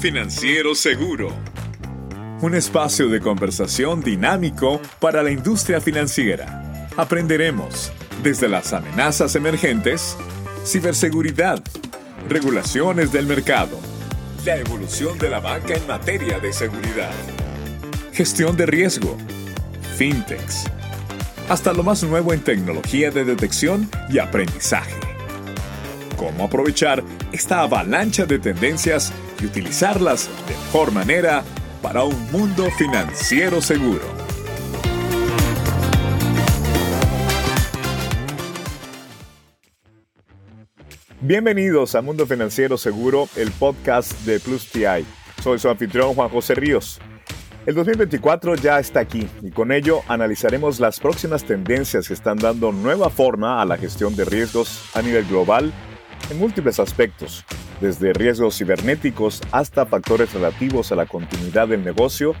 Financiero Seguro. Un espacio de conversación dinámico para la industria financiera. Aprenderemos desde las amenazas emergentes, ciberseguridad, regulaciones del mercado, la evolución de la banca en materia de seguridad, gestión de riesgo, fintechs, hasta lo más nuevo en tecnología de detección y aprendizaje. Cómo aprovechar esta avalancha de tendencias y utilizarlas de mejor manera para un mundo financiero seguro. Bienvenidos a Mundo Financiero Seguro, el podcast de Plus TI. Soy su anfitrión Juan José Ríos. El 2024 ya está aquí y con ello analizaremos las próximas tendencias que están dando nueva forma a la gestión de riesgos a nivel global en múltiples aspectos, desde riesgos cibernéticos hasta factores relativos a la continuidad del negocio,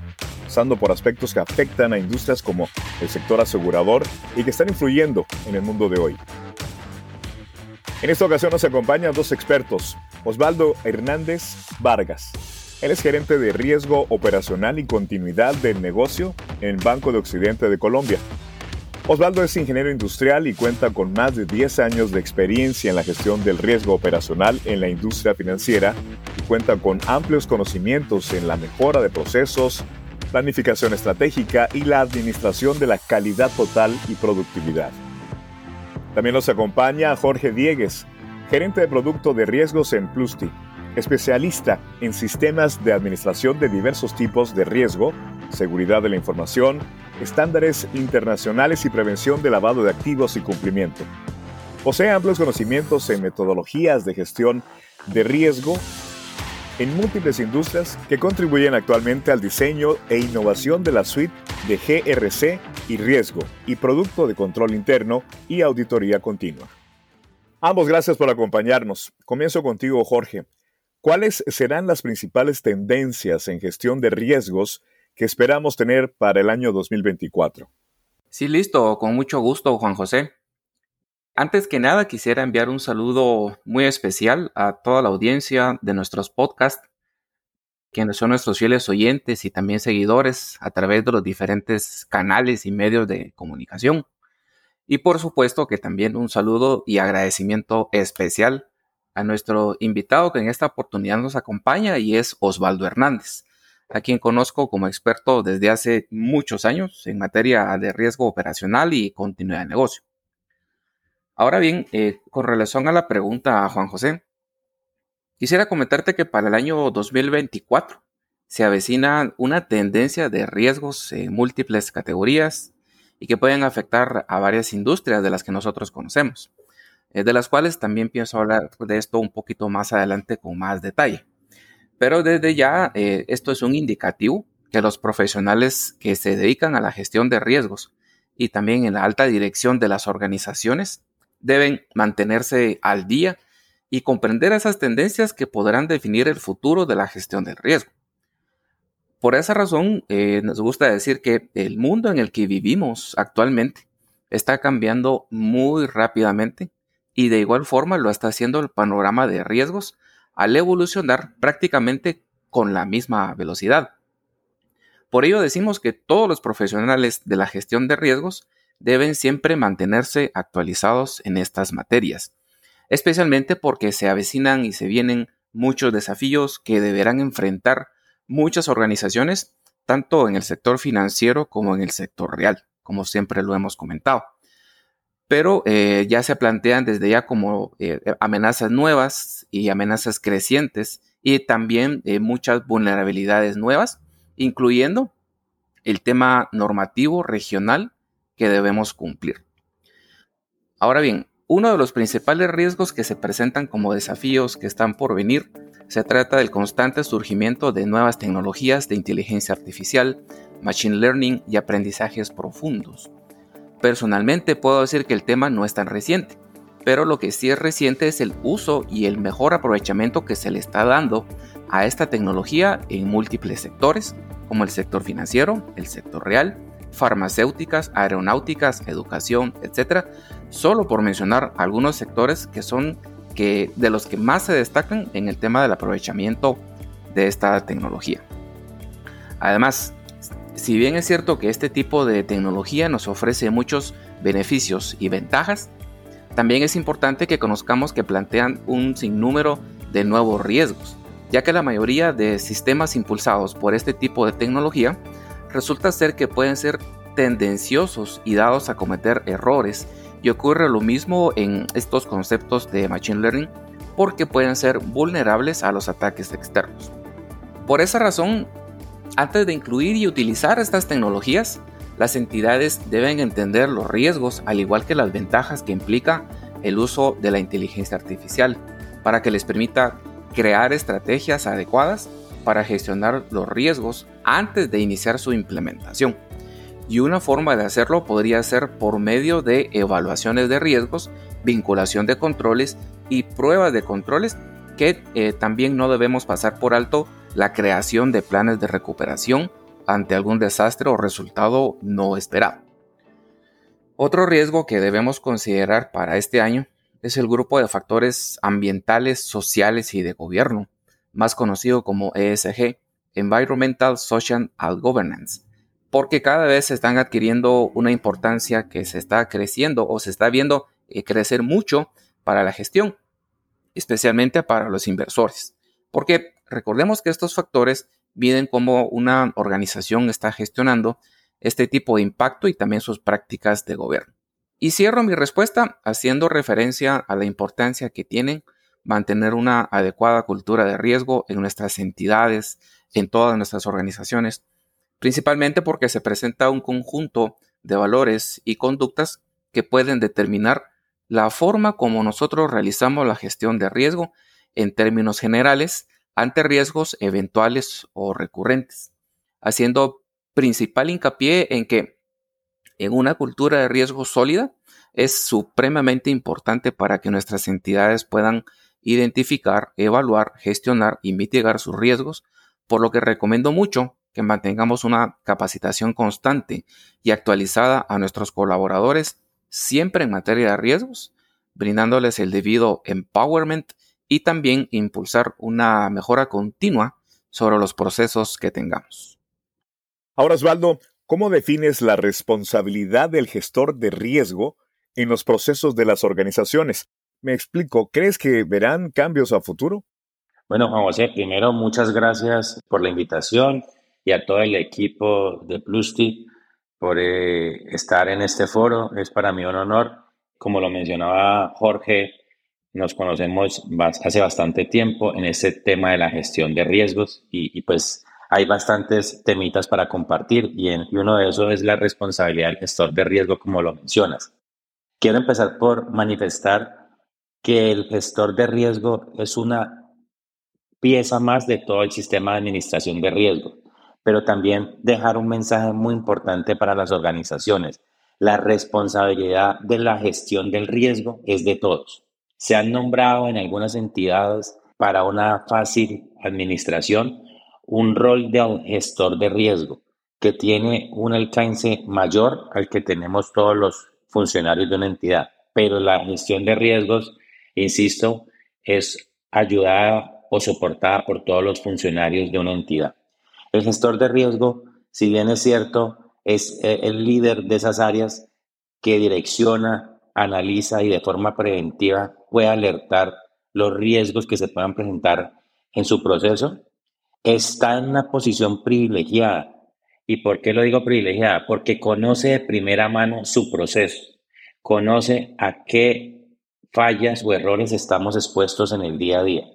pasando por aspectos que afectan a industrias como el sector asegurador y que están influyendo en el mundo de hoy. En esta ocasión nos acompañan dos expertos, Osvaldo Hernández Vargas. Él es gerente de riesgo operacional y continuidad del negocio en el Banco de Occidente de Colombia Osvaldo es ingeniero industrial y cuenta con más de 10 años de experiencia en la gestión del riesgo operacional en la industria financiera y cuenta con amplios conocimientos en la mejora de procesos, planificación estratégica y la administración de la calidad total y productividad. También nos acompaña Jorge Diegues, gerente de producto de riesgos en Plusti, especialista en sistemas de administración de diversos tipos de riesgo, seguridad de la información, estándares internacionales y prevención de lavado de activos y cumplimiento. Posee amplios conocimientos en metodologías de gestión de riesgo en múltiples industrias que contribuyen actualmente al diseño e innovación de la suite de GRC y riesgo y producto de control interno y auditoría continua. Ambos gracias por acompañarnos. Comienzo contigo, Jorge. ¿Cuáles serán las principales tendencias en gestión de riesgos que esperamos tener para el año 2024. Sí, listo, con mucho gusto, Juan José. Antes que nada, quisiera enviar un saludo muy especial a toda la audiencia de nuestros podcasts, quienes son nuestros fieles oyentes y también seguidores a través de los diferentes canales y medios de comunicación. Y por supuesto que también un saludo y agradecimiento especial a nuestro invitado que en esta oportunidad nos acompaña y es Osvaldo Hernández a quien conozco como experto desde hace muchos años en materia de riesgo operacional y continuidad de negocio. Ahora bien, eh, con relación a la pregunta a Juan José, quisiera comentarte que para el año 2024 se avecina una tendencia de riesgos en múltiples categorías y que pueden afectar a varias industrias de las que nosotros conocemos, eh, de las cuales también pienso hablar de esto un poquito más adelante con más detalle. Pero desde ya, eh, esto es un indicativo que los profesionales que se dedican a la gestión de riesgos y también en la alta dirección de las organizaciones deben mantenerse al día y comprender esas tendencias que podrán definir el futuro de la gestión del riesgo. Por esa razón, eh, nos gusta decir que el mundo en el que vivimos actualmente está cambiando muy rápidamente y de igual forma lo está haciendo el panorama de riesgos al evolucionar prácticamente con la misma velocidad. Por ello decimos que todos los profesionales de la gestión de riesgos deben siempre mantenerse actualizados en estas materias, especialmente porque se avecinan y se vienen muchos desafíos que deberán enfrentar muchas organizaciones, tanto en el sector financiero como en el sector real, como siempre lo hemos comentado pero eh, ya se plantean desde ya como eh, amenazas nuevas y amenazas crecientes y también eh, muchas vulnerabilidades nuevas, incluyendo el tema normativo regional que debemos cumplir. Ahora bien, uno de los principales riesgos que se presentan como desafíos que están por venir se trata del constante surgimiento de nuevas tecnologías de inteligencia artificial, machine learning y aprendizajes profundos. Personalmente puedo decir que el tema no es tan reciente, pero lo que sí es reciente es el uso y el mejor aprovechamiento que se le está dando a esta tecnología en múltiples sectores, como el sector financiero, el sector real, farmacéuticas, aeronáuticas, educación, etc. Solo por mencionar algunos sectores que son que, de los que más se destacan en el tema del aprovechamiento de esta tecnología. Además, si bien es cierto que este tipo de tecnología nos ofrece muchos beneficios y ventajas, también es importante que conozcamos que plantean un sinnúmero de nuevos riesgos, ya que la mayoría de sistemas impulsados por este tipo de tecnología resulta ser que pueden ser tendenciosos y dados a cometer errores, y ocurre lo mismo en estos conceptos de Machine Learning porque pueden ser vulnerables a los ataques externos. Por esa razón, antes de incluir y utilizar estas tecnologías, las entidades deben entender los riesgos al igual que las ventajas que implica el uso de la inteligencia artificial para que les permita crear estrategias adecuadas para gestionar los riesgos antes de iniciar su implementación. Y una forma de hacerlo podría ser por medio de evaluaciones de riesgos, vinculación de controles y pruebas de controles que eh, también no debemos pasar por alto la creación de planes de recuperación ante algún desastre o resultado no esperado. Otro riesgo que debemos considerar para este año es el grupo de factores ambientales, sociales y de gobierno, más conocido como ESG, Environmental, Social and Governance, porque cada vez están adquiriendo una importancia que se está creciendo o se está viendo eh, crecer mucho para la gestión, especialmente para los inversores, porque Recordemos que estos factores miden cómo una organización está gestionando este tipo de impacto y también sus prácticas de gobierno. Y cierro mi respuesta haciendo referencia a la importancia que tienen mantener una adecuada cultura de riesgo en nuestras entidades, en todas nuestras organizaciones, principalmente porque se presenta un conjunto de valores y conductas que pueden determinar la forma como nosotros realizamos la gestión de riesgo en términos generales ante riesgos eventuales o recurrentes, haciendo principal hincapié en que en una cultura de riesgo sólida es supremamente importante para que nuestras entidades puedan identificar, evaluar, gestionar y mitigar sus riesgos, por lo que recomiendo mucho que mantengamos una capacitación constante y actualizada a nuestros colaboradores siempre en materia de riesgos, brindándoles el debido empowerment y también impulsar una mejora continua sobre los procesos que tengamos. Ahora, Osvaldo, ¿cómo defines la responsabilidad del gestor de riesgo en los procesos de las organizaciones? Me explico, ¿crees que verán cambios a futuro? Bueno, Juan José, primero muchas gracias por la invitación y a todo el equipo de Plusti por eh, estar en este foro. Es para mí un honor. Como lo mencionaba Jorge, nos conocemos hace bastante tiempo en ese tema de la gestión de riesgos y, pues hay bastantes temitas para compartir y, y uno de esos es la responsabilidad del gestor de riesgo, como lo mencionas. Quiero empezar por manifestar que el gestor de riesgo es una pieza más de todo el sistema de administración de riesgo, pero también dejar un mensaje muy importante para las organizaciones. La responsabilidad de la gestión del riesgo es de todos se han nombrado en algunas entidades para una fácil administración un rol de gestor de riesgo que tiene un alcance mayor al que tenemos todos los funcionarios de una entidad. Pero la gestión de riesgos, insisto, es ayudada o soportada por todos los funcionarios de una entidad. El gestor de riesgo, si bien es cierto, es eh, el líder de esas áreas que direcciona analiza y de forma preventiva puede alertar los riesgos que se puedan presentar en su proceso, está en una posición privilegiada. ¿Y por qué lo digo privilegiada? Porque conoce de primera mano su proceso, conoce a qué fallas o errores estamos expuestos en el día a día.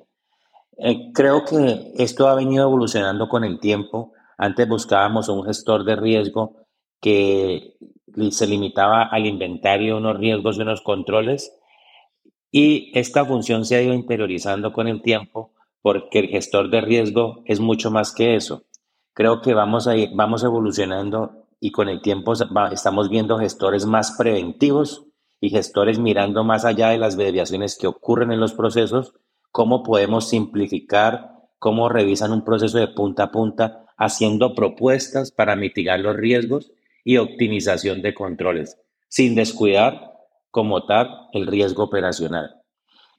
Eh, creo que esto ha venido evolucionando con el tiempo. Antes buscábamos un gestor de riesgo que se limitaba al inventario unos riesgos y unos controles y esta función se ha ido interiorizando con el tiempo porque el gestor de riesgo es mucho más que eso. Creo que vamos, a ir, vamos evolucionando y con el tiempo estamos viendo gestores más preventivos y gestores mirando más allá de las desviaciones que ocurren en los procesos, cómo podemos simplificar, cómo revisan un proceso de punta a punta, haciendo propuestas para mitigar los riesgos y optimización de controles, sin descuidar como tal el riesgo operacional.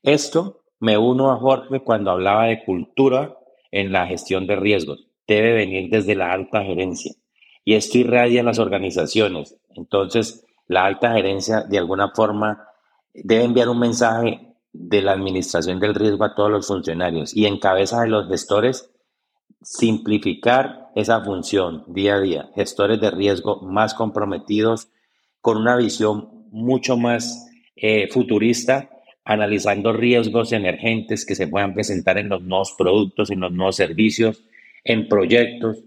Esto me uno a Jorge cuando hablaba de cultura en la gestión de riesgos. Debe venir desde la alta gerencia. Y esto irradia en las organizaciones. Entonces, la alta gerencia de alguna forma debe enviar un mensaje de la administración del riesgo a todos los funcionarios y en cabeza de los gestores simplificar esa función día a día. Gestores de riesgo más comprometidos con una visión mucho más eh, futurista, analizando riesgos emergentes que se puedan presentar en los nuevos productos, en los nuevos servicios, en proyectos.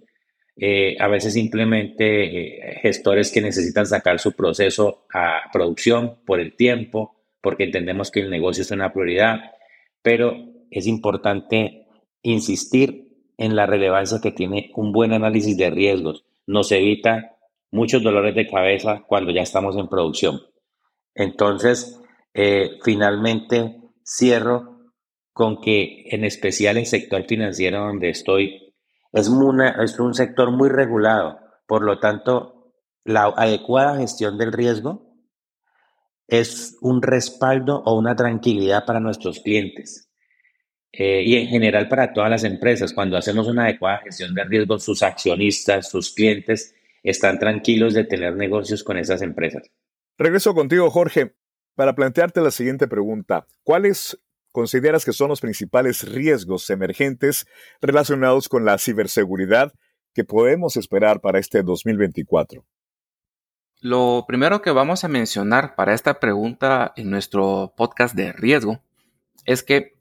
Eh, a veces simplemente eh, gestores que necesitan sacar su proceso a producción por el tiempo, porque entendemos que el negocio es una prioridad, pero es importante insistir en la relevancia que tiene un buen análisis de riesgos. Nos evita muchos dolores de cabeza cuando ya estamos en producción. Entonces, eh, finalmente cierro con que en especial el sector financiero donde estoy es, es un sector muy regulado. Por lo tanto, la adecuada gestión del riesgo es un respaldo o una tranquilidad para nuestros clientes. Eh, y en general para todas las empresas, cuando hacemos una adecuada gestión de riesgos, sus accionistas, sus clientes están tranquilos de tener negocios con esas empresas. Regreso contigo, Jorge, para plantearte la siguiente pregunta. ¿Cuáles consideras que son los principales riesgos emergentes relacionados con la ciberseguridad que podemos esperar para este 2024? Lo primero que vamos a mencionar para esta pregunta en nuestro podcast de riesgo es que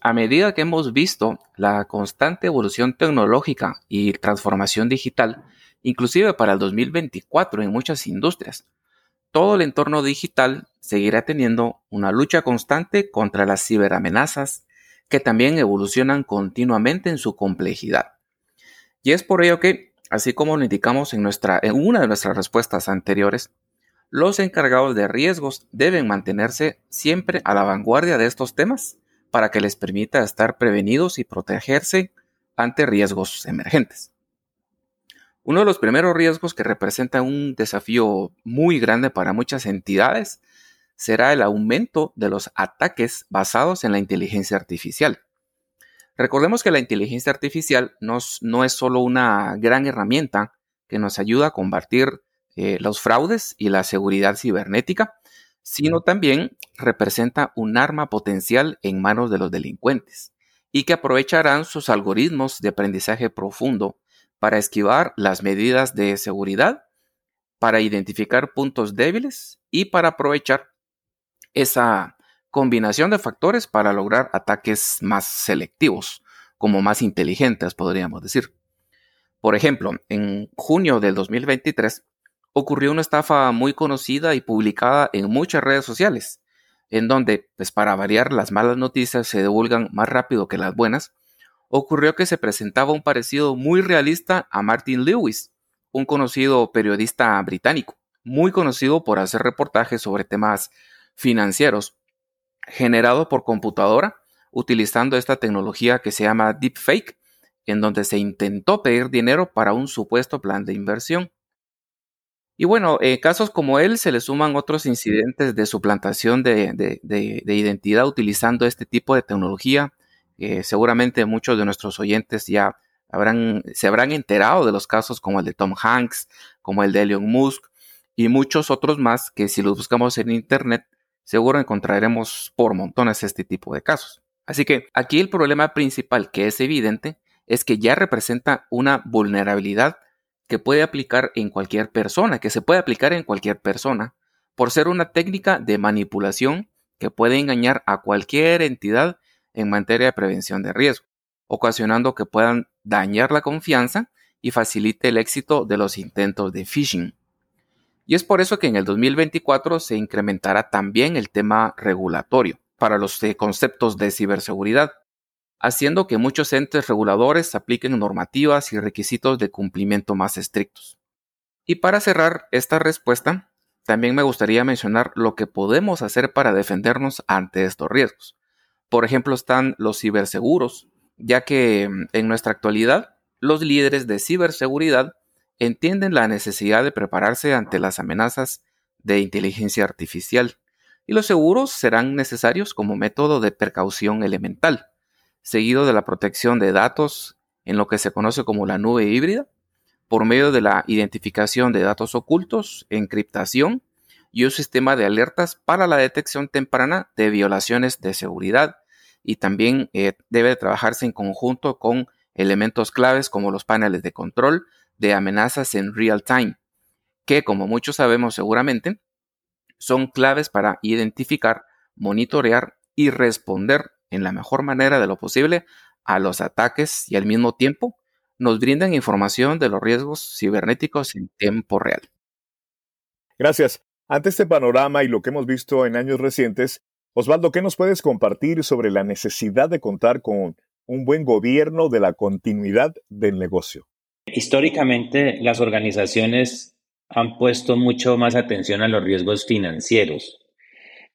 a medida que hemos visto la constante evolución tecnológica y transformación digital, inclusive para el 2024 en muchas industrias, todo el entorno digital seguirá teniendo una lucha constante contra las ciberamenazas que también evolucionan continuamente en su complejidad. Y es por ello que Así como lo indicamos en, nuestra, en una de nuestras respuestas anteriores, los encargados de riesgos deben mantenerse siempre a la vanguardia de estos temas para que les permita estar prevenidos y protegerse ante riesgos emergentes. Uno de los primeros riesgos que representa un desafío muy grande para muchas entidades será el aumento de los ataques basados en la inteligencia artificial. Recordemos que la inteligencia artificial no, es solo una gran herramienta que nos ayuda a combatir eh, los fraudes y la seguridad cibernética, sino también representa un arma potencial en manos de los delincuentes y que aprovecharán sus algoritmos de aprendizaje profundo para esquivar las medidas de seguridad, para identificar puntos débiles y para aprovechar esa combinación de factores para lograr ataques más selectivos, como más inteligentes, podríamos decir. Por ejemplo, en junio del 2023 ocurrió una estafa muy conocida y publicada en muchas redes sociales, en donde, pues para variar, las malas noticias se divulgan más rápido que las buenas, ocurrió que se presentaba un parecido muy realista a Martin Lewis, un conocido periodista británico, muy conocido por hacer reportajes sobre temas financieros generado por computadora utilizando esta tecnología que se llama deepfake, en donde se intentó pedir dinero para un supuesto plan de inversión. Y bueno, en casos como él se le suman otros incidentes de suplantación de, identidad utilizando este tipo de tecnología. seguramente muchos de nuestros oyentes ya se habrán enterado de los casos como el de Tom Hanks, como el de Elon Musk y muchos otros más que si los buscamos en Internet seguro encontraremos por montones este tipo de casos. Así que aquí el problema principal que es evidente es que ya representa una vulnerabilidad que puede aplicar en cualquier persona, que se puede aplicar en cualquier persona, por ser una técnica de manipulación que puede engañar a cualquier entidad en materia de prevención de riesgo, ocasionando que puedan dañar la confianza y facilite el éxito de los intentos de phishing. Y es por eso que en el 2024 se incrementará también el tema regulatorio para los conceptos de ciberseguridad, haciendo que muchos entes reguladores apliquen normativas y requisitos de cumplimiento más estrictos. Y para cerrar esta respuesta, también me gustaría mencionar lo que podemos hacer para defendernos ante estos riesgos. Por ejemplo, están los ciberseguros, ya que mm, en nuestra actualidad los líderes de ciberseguridad entienden la necesidad de prepararse ante las amenazas de inteligencia artificial, y los seguros serán necesarios como método de precaución elemental. Seguido de la protección de datos en lo que se conoce como la nube híbrida, por medio de la identificación de datos ocultos, encriptación y un sistema de alertas para la detección temprana de violaciones de seguridad. Y también eh, debe trabajarse en conjunto con elementos claves como los paneles de control de amenazas en real time, que como muchos sabemos seguramente, son claves para identificar, monitorear y responder en la mejor manera de lo posible a los ataques y al mismo tiempo nos brindan información de los riesgos cibernéticos en tiempo real. Gracias. Ante este panorama y lo que hemos visto en años recientes, Osvaldo, ¿qué nos puedes compartir sobre la necesidad de contar con un buen gobierno de la continuidad del negocio? Históricamente, las organizaciones han puesto mucho más atención a los riesgos financieros.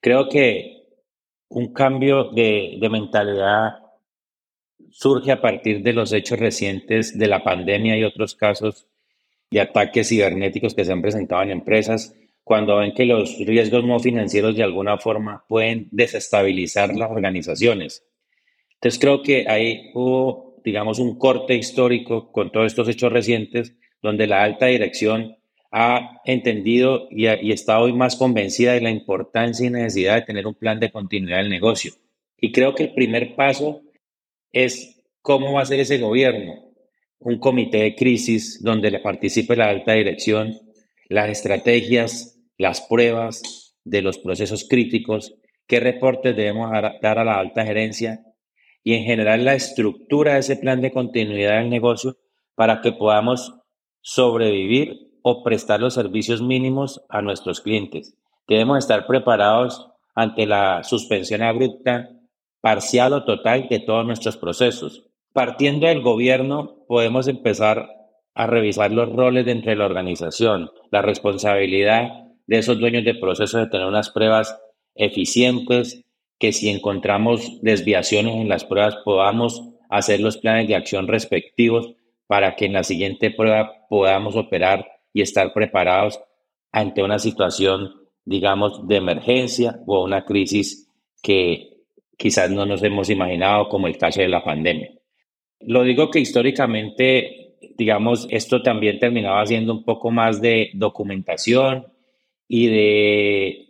Creo que un cambio de, de mentalidad surge a partir de los hechos recientes de la pandemia y otros casos de ataques cibernéticos que se han presentado en empresas, cuando ven que los riesgos no financieros de alguna forma pueden desestabilizar las organizaciones. Entonces creo que ahí hubo, digamos, un corte histórico con todos estos hechos recientes, donde la alta dirección ha entendido y, está hoy más convencida de la importancia y necesidad de tener un plan de continuidad del negocio. Y creo que el primer paso es cómo va a ser ese gobierno. Un comité de crisis donde le participe la alta dirección, las estrategias, las pruebas de los procesos críticos, qué reportes debemos dar a la alta gerencia y en general la estructura de ese plan de continuidad del negocio para que podamos sobrevivir o prestar los servicios mínimos a nuestros clientes. Debemos estar preparados ante la suspensión abrupta parcial o total de todos nuestros procesos. Partiendo del gobierno, podemos empezar a revisar los roles dentro de la organización, la responsabilidad de esos dueños de procesos de tener unas pruebas eficientes, que si encontramos desviaciones en las pruebas podamos hacer los planes de acción respectivos para que en la siguiente prueba podamos operar y estar preparados ante una situación, digamos, de emergencia o una crisis que quizás no nos hemos imaginado como el caso de la pandemia. Lo digo que históricamente, digamos, esto también terminaba siendo un poco más de documentación y de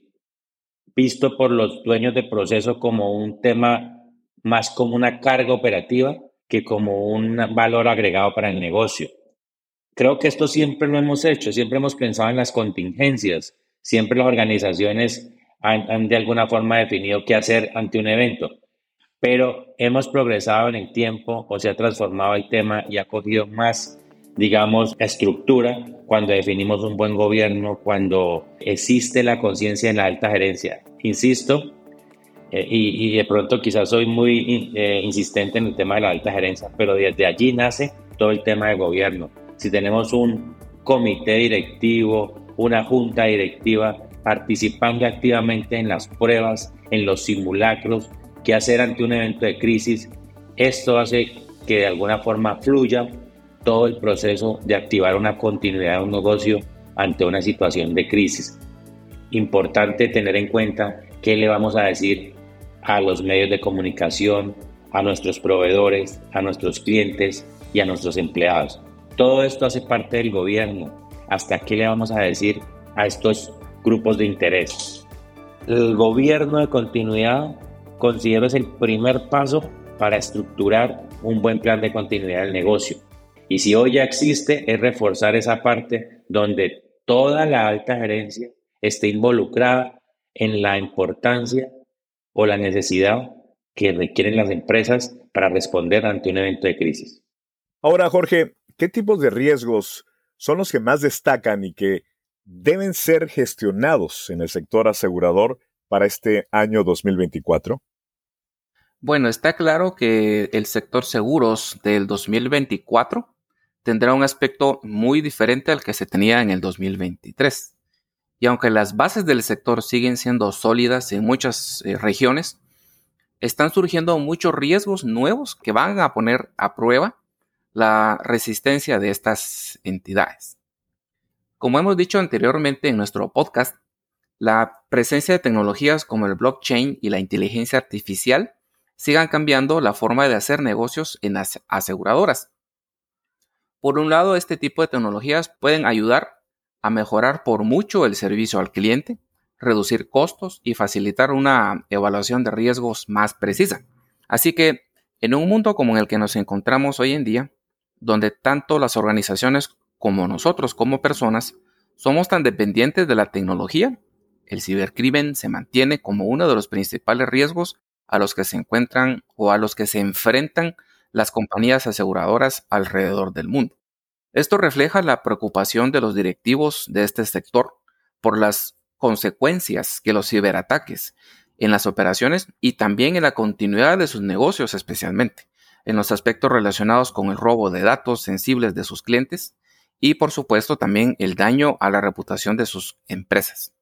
visto por los dueños de proceso como un tema más como una carga operativa que como un valor agregado para el negocio. Creo que esto siempre lo hemos hecho, siempre hemos pensado en las contingencias, siempre las organizaciones han, de alguna forma definido qué hacer ante un evento. Pero hemos progresado en el tiempo o se ha transformado el tema y ha cogido más, digamos, estructura cuando definimos un buen gobierno, cuando existe la conciencia en la alta gerencia. Insisto, eh, y, de pronto quizás soy muy eh, insistente en el tema de la alta gerencia, pero desde allí nace todo el tema de gobierno. Si tenemos un comité directivo, una junta directiva participando activamente en las pruebas, en los simulacros, qué hacer ante un evento de crisis. Esto hace que de alguna forma fluya todo el proceso de activar una continuidad de un negocio ante una situación de crisis. Importante tener en cuenta qué le vamos a decir a los medios de comunicación, a nuestros proveedores, a nuestros clientes y a nuestros empleados. Todo esto hace parte del gobierno. ¿Hasta qué le vamos a decir a estos grupos de interés. El gobierno de continuidad considero es el primer paso para estructurar un buen plan de continuidad del negocio. Y si hoy ya existe, es reforzar esa parte donde toda la alta gerencia esté involucrada en la importancia o la necesidad que requieren las empresas para responder ante un evento de crisis. Ahora, Jorge, ¿qué tipos de riesgos son los que más destacan y que deben ser gestionados en el sector asegurador para este año 2024? Bueno, está claro que el sector seguros del 2024 tendrá un aspecto muy diferente al que se tenía en el 2023. Y aunque las bases del sector siguen siendo sólidas en muchas eh, regiones, están surgiendo muchos riesgos nuevos que van a poner a prueba la resistencia de estas entidades. Como hemos dicho anteriormente en nuestro podcast, la presencia de tecnologías como el blockchain y la inteligencia artificial sigan cambiando la forma de hacer negocios en las aseguradoras. Por un lado, este tipo de tecnologías pueden ayudar a mejorar por mucho el servicio al cliente, reducir costos y facilitar una evaluación de riesgos más precisa. Así que, en un mundo como el que nos encontramos hoy en día, donde tanto las organizaciones como nosotros como personas somos tan dependientes de la tecnología, el cibercrimen se mantiene como uno de los principales riesgos a los que se encuentran o a los que se enfrentan las compañías aseguradoras alrededor del mundo. Esto refleja la preocupación de los directivos de este sector por las consecuencias que los ciberataques en las operaciones y también en la continuidad de sus negocios especialmente, en los aspectos relacionados con el robo de datos sensibles de sus clientes y por supuesto también el daño a la reputación de sus empresas.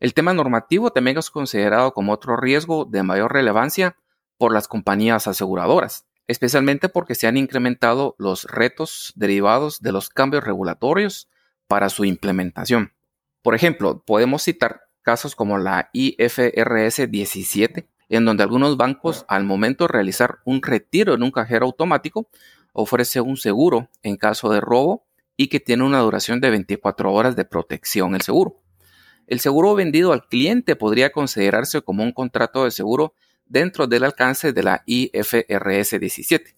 El tema normativo también es considerado como otro riesgo de mayor relevancia por las compañías aseguradoras, especialmente porque se han incrementado los retos derivados de los cambios regulatorios para su implementación. Por ejemplo, podemos citar casos como la IFRS 17, en donde algunos bancos al momento de realizar un retiro en un cajero automático ofrece un seguro en caso de robo y que tiene una duración de 24 horas de protección el seguro. El seguro vendido al cliente podría considerarse como un contrato de seguro dentro del alcance de la IFRS 17,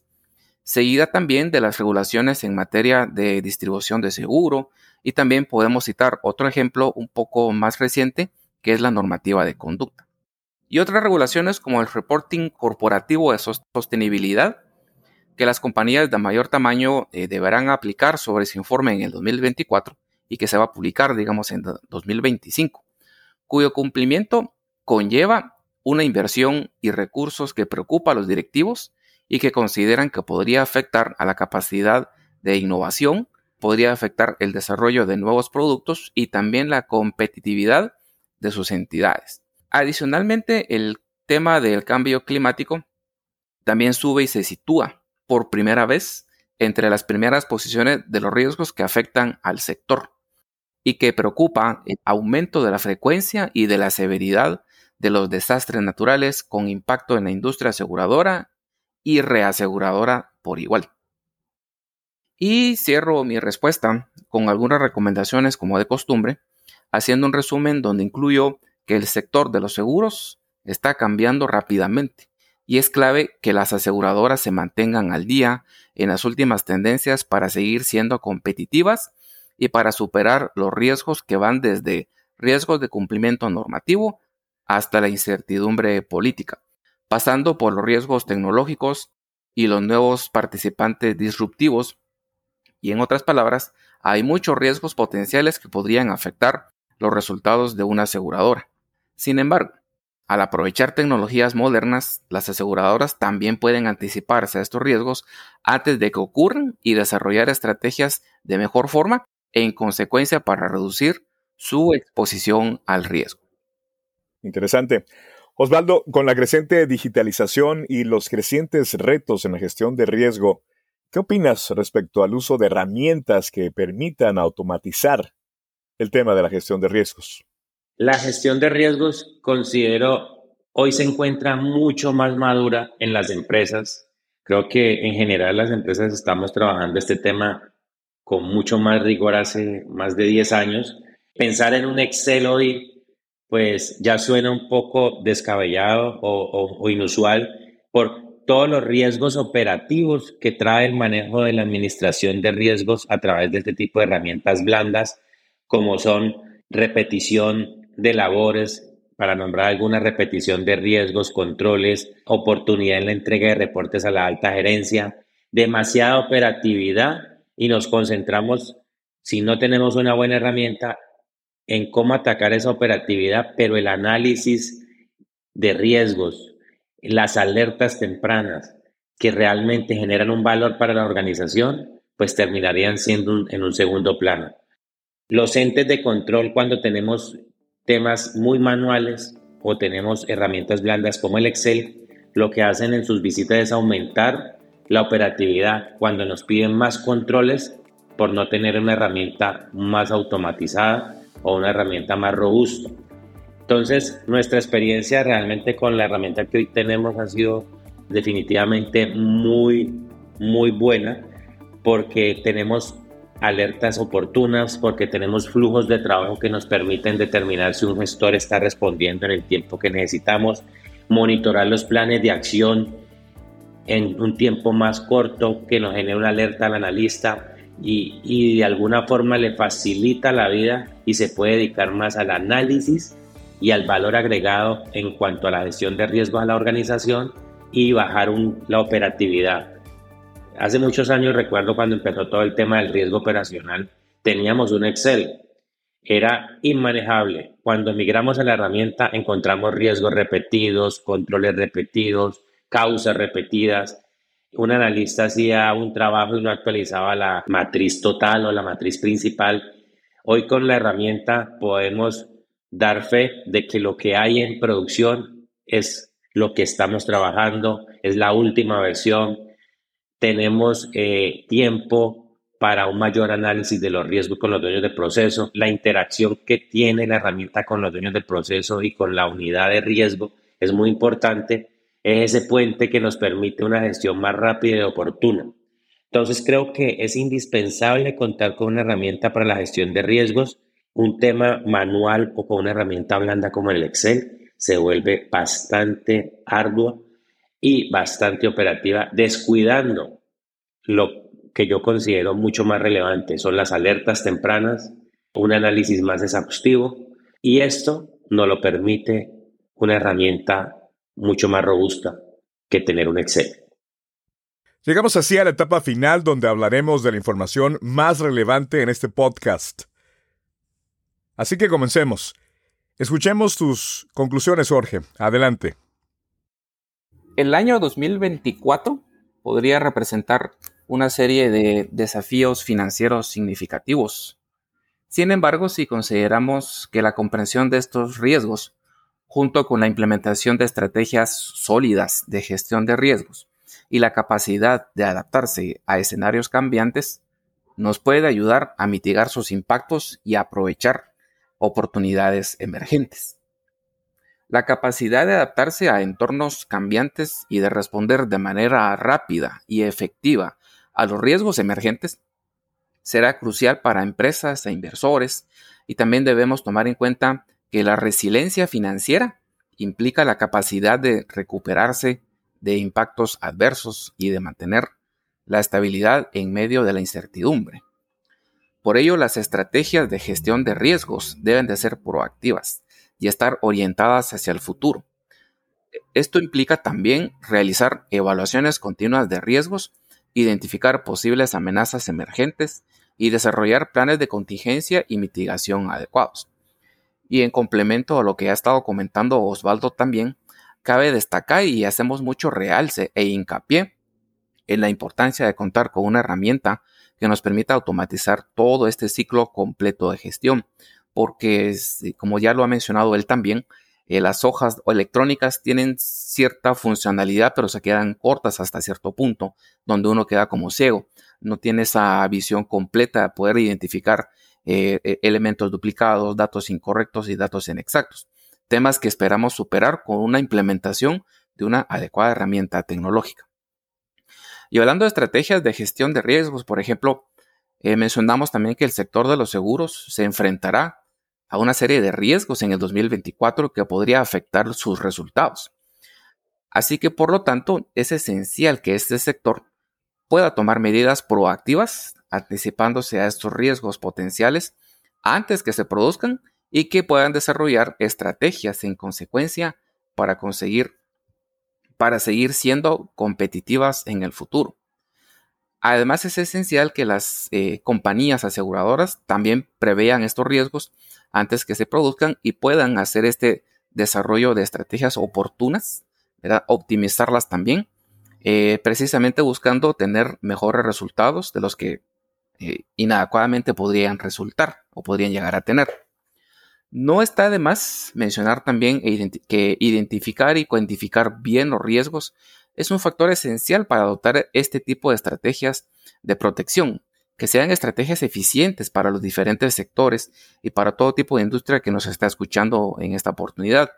seguida también de las regulaciones en materia de distribución de seguro y también podemos citar otro ejemplo un poco más reciente que es la normativa de conducta. Y otras regulaciones como el reporting corporativo de sostenibilidad que las compañías de mayor tamaño eh, deberán aplicar sobre ese informe en el 2024 y que se va a publicar, digamos, en 2025, cuyo cumplimiento conlleva una inversión y recursos que preocupa a los directivos y que consideran que podría afectar a la capacidad de innovación, podría afectar el desarrollo de nuevos productos y también la competitividad de sus entidades. Adicionalmente, el tema del cambio climático también sube y se sitúa por primera vez entre las primeras posiciones de los riesgos que afectan al sector y que preocupa el aumento de la frecuencia y de la severidad de los desastres naturales con impacto en la industria aseguradora y reaseguradora por igual. Y cierro mi respuesta con algunas recomendaciones como de costumbre, haciendo un resumen donde incluyo que el sector de los seguros está cambiando rápidamente y es clave que las aseguradoras se mantengan al día en las últimas tendencias para seguir siendo competitivas y para superar los riesgos que van desde riesgos de cumplimiento normativo hasta la incertidumbre política, pasando por los riesgos tecnológicos y los nuevos participantes disruptivos. Y en otras palabras, hay muchos riesgos potenciales que podrían afectar los resultados de una aseguradora. Sin embargo, al aprovechar tecnologías modernas, las aseguradoras también pueden anticiparse a estos riesgos antes de que ocurran y desarrollar estrategias de mejor forma en consecuencia para reducir su exposición al riesgo. Interesante. Osvaldo, con la creciente digitalización y los crecientes retos en la gestión de riesgo, ¿qué opinas respecto al uso de herramientas que permitan automatizar el tema de la gestión de riesgos? La gestión de riesgos, considero, hoy se encuentra mucho más madura en las empresas. Creo que en general las empresas estamos trabajando este tema con mucho más rigor hace más de 10 años. Pensar en un Excel hoy, pues ya suena un poco descabellado o, o inusual por todos los riesgos operativos que trae el manejo de la administración de riesgos a través de este tipo de herramientas blandas, como son repetición de labores, para nombrar alguna repetición de riesgos, controles, oportunidad en la entrega de reportes a la alta gerencia, demasiada operatividad y nos concentramos, si no tenemos una buena herramienta, en cómo atacar esa operatividad, pero el análisis de riesgos, las alertas tempranas que realmente generan un valor para la organización, pues terminarían siendo en un segundo plano. Los entes de control cuando tenemos temas muy manuales o tenemos herramientas blandas como el Excel, lo que hacen en sus visitas es aumentar la operatividad cuando nos piden más controles por no tener una herramienta más automatizada o una herramienta más robusta. Entonces, nuestra experiencia realmente con la herramienta que hoy tenemos ha sido definitivamente muy, muy buena porque tenemos alertas oportunas, porque tenemos flujos de trabajo que nos permiten determinar si un gestor está respondiendo en el tiempo que necesitamos, monitorar los planes de acción en un tiempo más corto que nos genere una alerta al analista y, y de alguna forma le facilita la vida y se puede dedicar más al análisis y al valor agregado en cuanto a la gestión de riesgos a la organización y bajar la operatividad. Hace muchos años recuerdo cuando empezó todo el tema del riesgo operacional, teníamos un Excel. Era inmanejable. Cuando migramos a la herramienta encontramos riesgos repetidos, controles repetidos, causas repetidas. Un analista hacía un trabajo y no actualizaba la matriz total o la matriz principal. Hoy con la herramienta podemos dar fe de que lo que hay en producción es lo que estamos trabajando, es la última versión. Tenemos eh, tiempo para un mayor análisis de los riesgos con los dueños del proceso, la interacción que tiene la herramienta con los dueños del proceso y con la unidad de riesgo es muy importante. Es ese puente que nos permite una gestión más rápida y oportuna. Entonces creo que es indispensable contar con una herramienta para la gestión de riesgos, un tema manual o con una herramienta blanda como el Excel se vuelve bastante ardua y bastante operativa, descuidando lo que yo considero mucho más relevante, son las alertas tempranas, un análisis más exhaustivo y esto nos lo permite una herramienta mucho más robusta que tener un Excel. Llegamos así a la etapa final donde hablaremos de la información más relevante en este podcast. Así que comencemos. Escuchemos tus conclusiones, Jorge. Adelante. El año 2024 podría representar una serie de desafíos financieros significativos. Sin embargo, si consideramos que la comprensión de estos riesgos, junto con la implementación de estrategias sólidas de gestión de riesgos y la capacidad de adaptarse a escenarios cambiantes, nos puede ayudar a mitigar sus impactos y aprovechar oportunidades emergentes. La capacidad de adaptarse a entornos cambiantes y de responder de manera rápida y efectiva a los riesgos emergentes será crucial para empresas e inversores y también debemos tomar en cuenta que la resiliencia financiera implica la capacidad de recuperarse de impactos adversos y de mantener la estabilidad en medio de la incertidumbre. Por ello, las estrategias de gestión de riesgos deben de ser proactivas y estar orientadas hacia el futuro. Esto implica también realizar evaluaciones continuas de riesgos, identificar posibles amenazas emergentes y desarrollar planes de contingencia y mitigación adecuados. Y en complemento a lo que ha estado comentando Osvaldo también, cabe destacar y hacemos mucho realce e hincapié en la importancia de contar con una herramienta que nos permita automatizar todo este ciclo completo de gestión, porque como ya lo ha mencionado él también, eh, las hojas electrónicas tienen cierta funcionalidad, pero se quedan cortas hasta cierto punto, donde uno queda como ciego. No tiene esa visión completa de poder identificar eh, e, elementos duplicados, datos incorrectos y datos inexactos. Temas que esperamos superar con una implementación de una adecuada herramienta tecnológica. Y hablando de estrategias de gestión de riesgos, por ejemplo, eh, mencionamos también que el sector de los seguros se enfrentará a una serie de riesgos en el 2024 que podría afectar sus resultados. Así que, por lo tanto, es esencial que este sector pueda tomar medidas proactivas, anticipándose a estos riesgos potenciales antes que se produzcan y que puedan desarrollar estrategias en consecuencia para conseguir para seguir siendo competitivas en el futuro. Además, es esencial que las eh, compañías aseguradoras también prevean estos riesgos antes que se produzcan y puedan hacer este desarrollo de estrategias oportunas, optimizarlas también, eh, precisamente buscando tener mejores resultados de los que eh, inadecuadamente podrían resultar o podrían llegar a tener. No está de más mencionar también que identificar y cuantificar bien los riesgos es un factor esencial para adoptar este tipo de estrategias de protección, que sean estrategias eficientes para los diferentes sectores y para todo tipo de industria que nos está escuchando en esta oportunidad.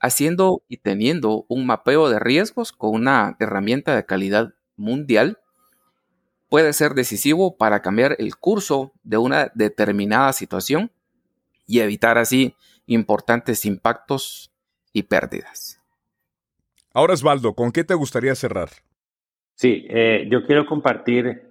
haciendo y teniendo un mapeo de riesgos con una herramienta de calidad mundial puede ser decisivo para cambiar el curso de una determinada situación y evitar así importantes impactos y pérdidas. Ahora, Osvaldo, ¿con qué te gustaría cerrar? Sí, eh, yo quiero compartir,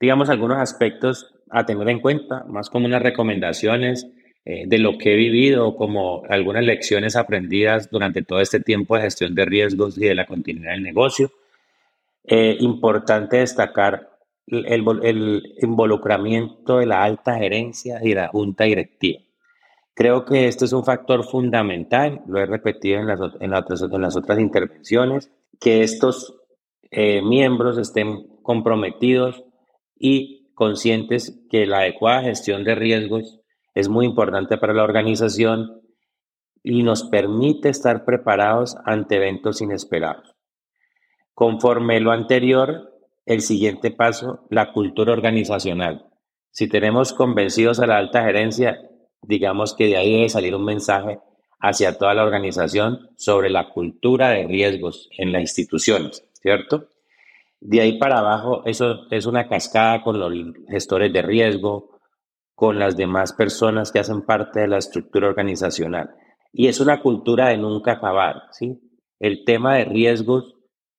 digamos, algunos aspectos a tener en cuenta, más como unas recomendaciones eh, de lo que he vivido, como algunas lecciones aprendidas durante todo este tiempo de gestión de riesgos y de la continuidad del negocio. Eh, importante destacar el, el, involucramiento de la alta gerencia y la junta directiva. Creo que esto es un factor fundamental, lo he repetido en las, en las, otras intervenciones, que estos eh, miembros estén comprometidos y conscientes que la adecuada gestión de riesgos es muy importante para la organización y nos permite estar preparados ante eventos inesperados. Conforme lo anterior, el siguiente paso, la cultura organizacional. Si tenemos convencidos a la alta gerencia, digamos que de ahí debe salir un mensaje hacia toda la organización sobre la cultura de riesgos en las instituciones, ¿cierto? De ahí para abajo, eso es una cascada con los gestores de riesgo, con las demás personas que hacen parte de la estructura organizacional. Y es una cultura de nunca acabar, ¿sí? El tema de riesgos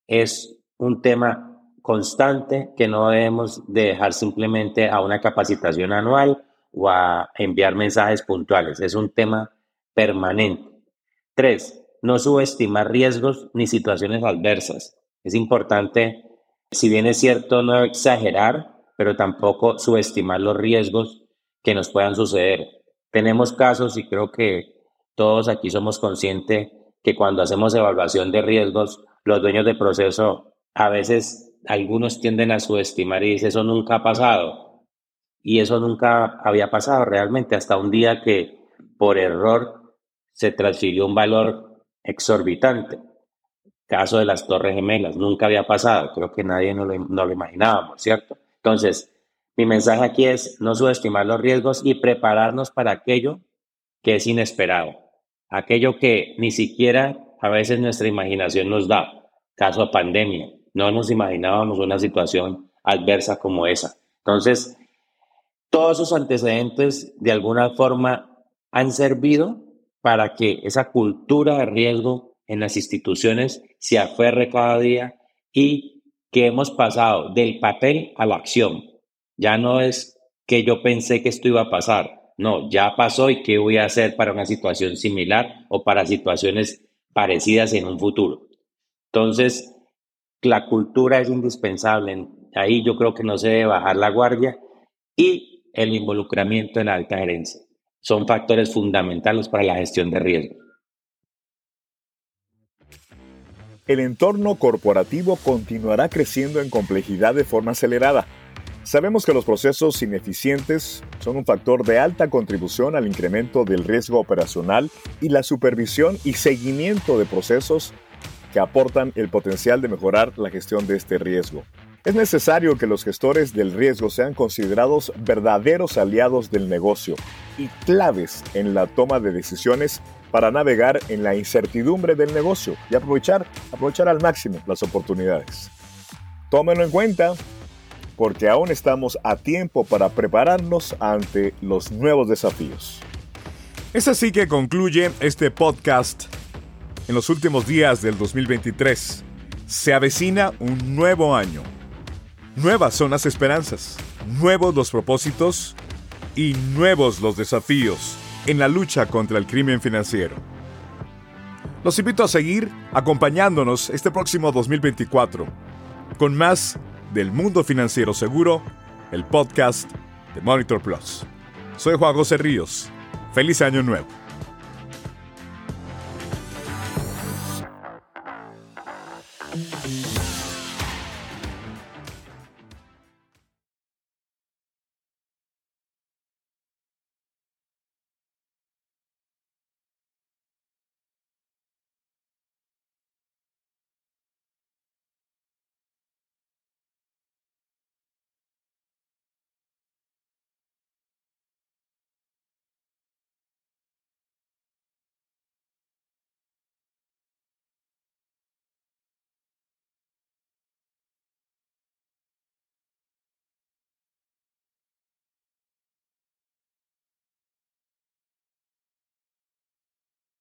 es un tema constante que no debemos dejar simplemente a una capacitación anual o a enviar mensajes puntuales. Es un tema permanente. Tres, no subestimar riesgos ni situaciones adversas. Es importante, si bien es cierto, no exagerar, pero tampoco subestimar los riesgos que nos puedan suceder. Tenemos casos y creo que todos aquí somos conscientes que cuando hacemos evaluación de riesgos, los dueños de proceso a veces algunos tienden a subestimar y dicen eso nunca ha pasado y eso nunca había pasado realmente hasta un día que por error se transfirió un valor exorbitante. Caso de las Torres Gemelas, nunca había pasado, creo que nadie no lo, no lo imaginábamos, ¿cierto? Entonces, mi mensaje aquí es no subestimar los riesgos y prepararnos para aquello que es inesperado, aquello que ni siquiera a veces nuestra imaginación nos da, caso pandemia, no nos imaginábamos una situación adversa como esa. Entonces, todos esos antecedentes de alguna forma han servido para que esa cultura de riesgo en las instituciones se aferre cada día y que hemos pasado del papel a la acción. Ya no es que yo pensé que esto iba a pasar, no, ya pasó y qué voy a hacer para una situación similar o para situaciones parecidas en un futuro. Entonces, la cultura es indispensable. Ahí yo creo que no se debe bajar la guardia y el involucramiento en alta gerencia. Son factores fundamentales para la gestión de riesgo. El entorno corporativo continuará creciendo en complejidad de forma acelerada. Sabemos que los procesos ineficientes son un factor de alta contribución al incremento del riesgo operacional y la supervisión y seguimiento de procesos que aportan el potencial de mejorar la gestión de este riesgo. Es necesario que los gestores del riesgo sean considerados verdaderos aliados del negocio y claves en la toma de decisiones para navegar en la incertidumbre del negocio y aprovechar, aprovechar al máximo las oportunidades. Tómenlo en cuenta porque aún estamos a tiempo para prepararnos ante los nuevos desafíos. Es así que concluye este podcast en los últimos días del 2023. Se avecina un nuevo año Nuevas son las esperanzas, nuevos los propósitos y nuevos los desafíos en la lucha contra el crimen financiero. Los invito a seguir acompañándonos este próximo 2024 con más del mundo financiero seguro, el podcast de Monitor Plus. Soy Juan José Ríos. Feliz año nuevo.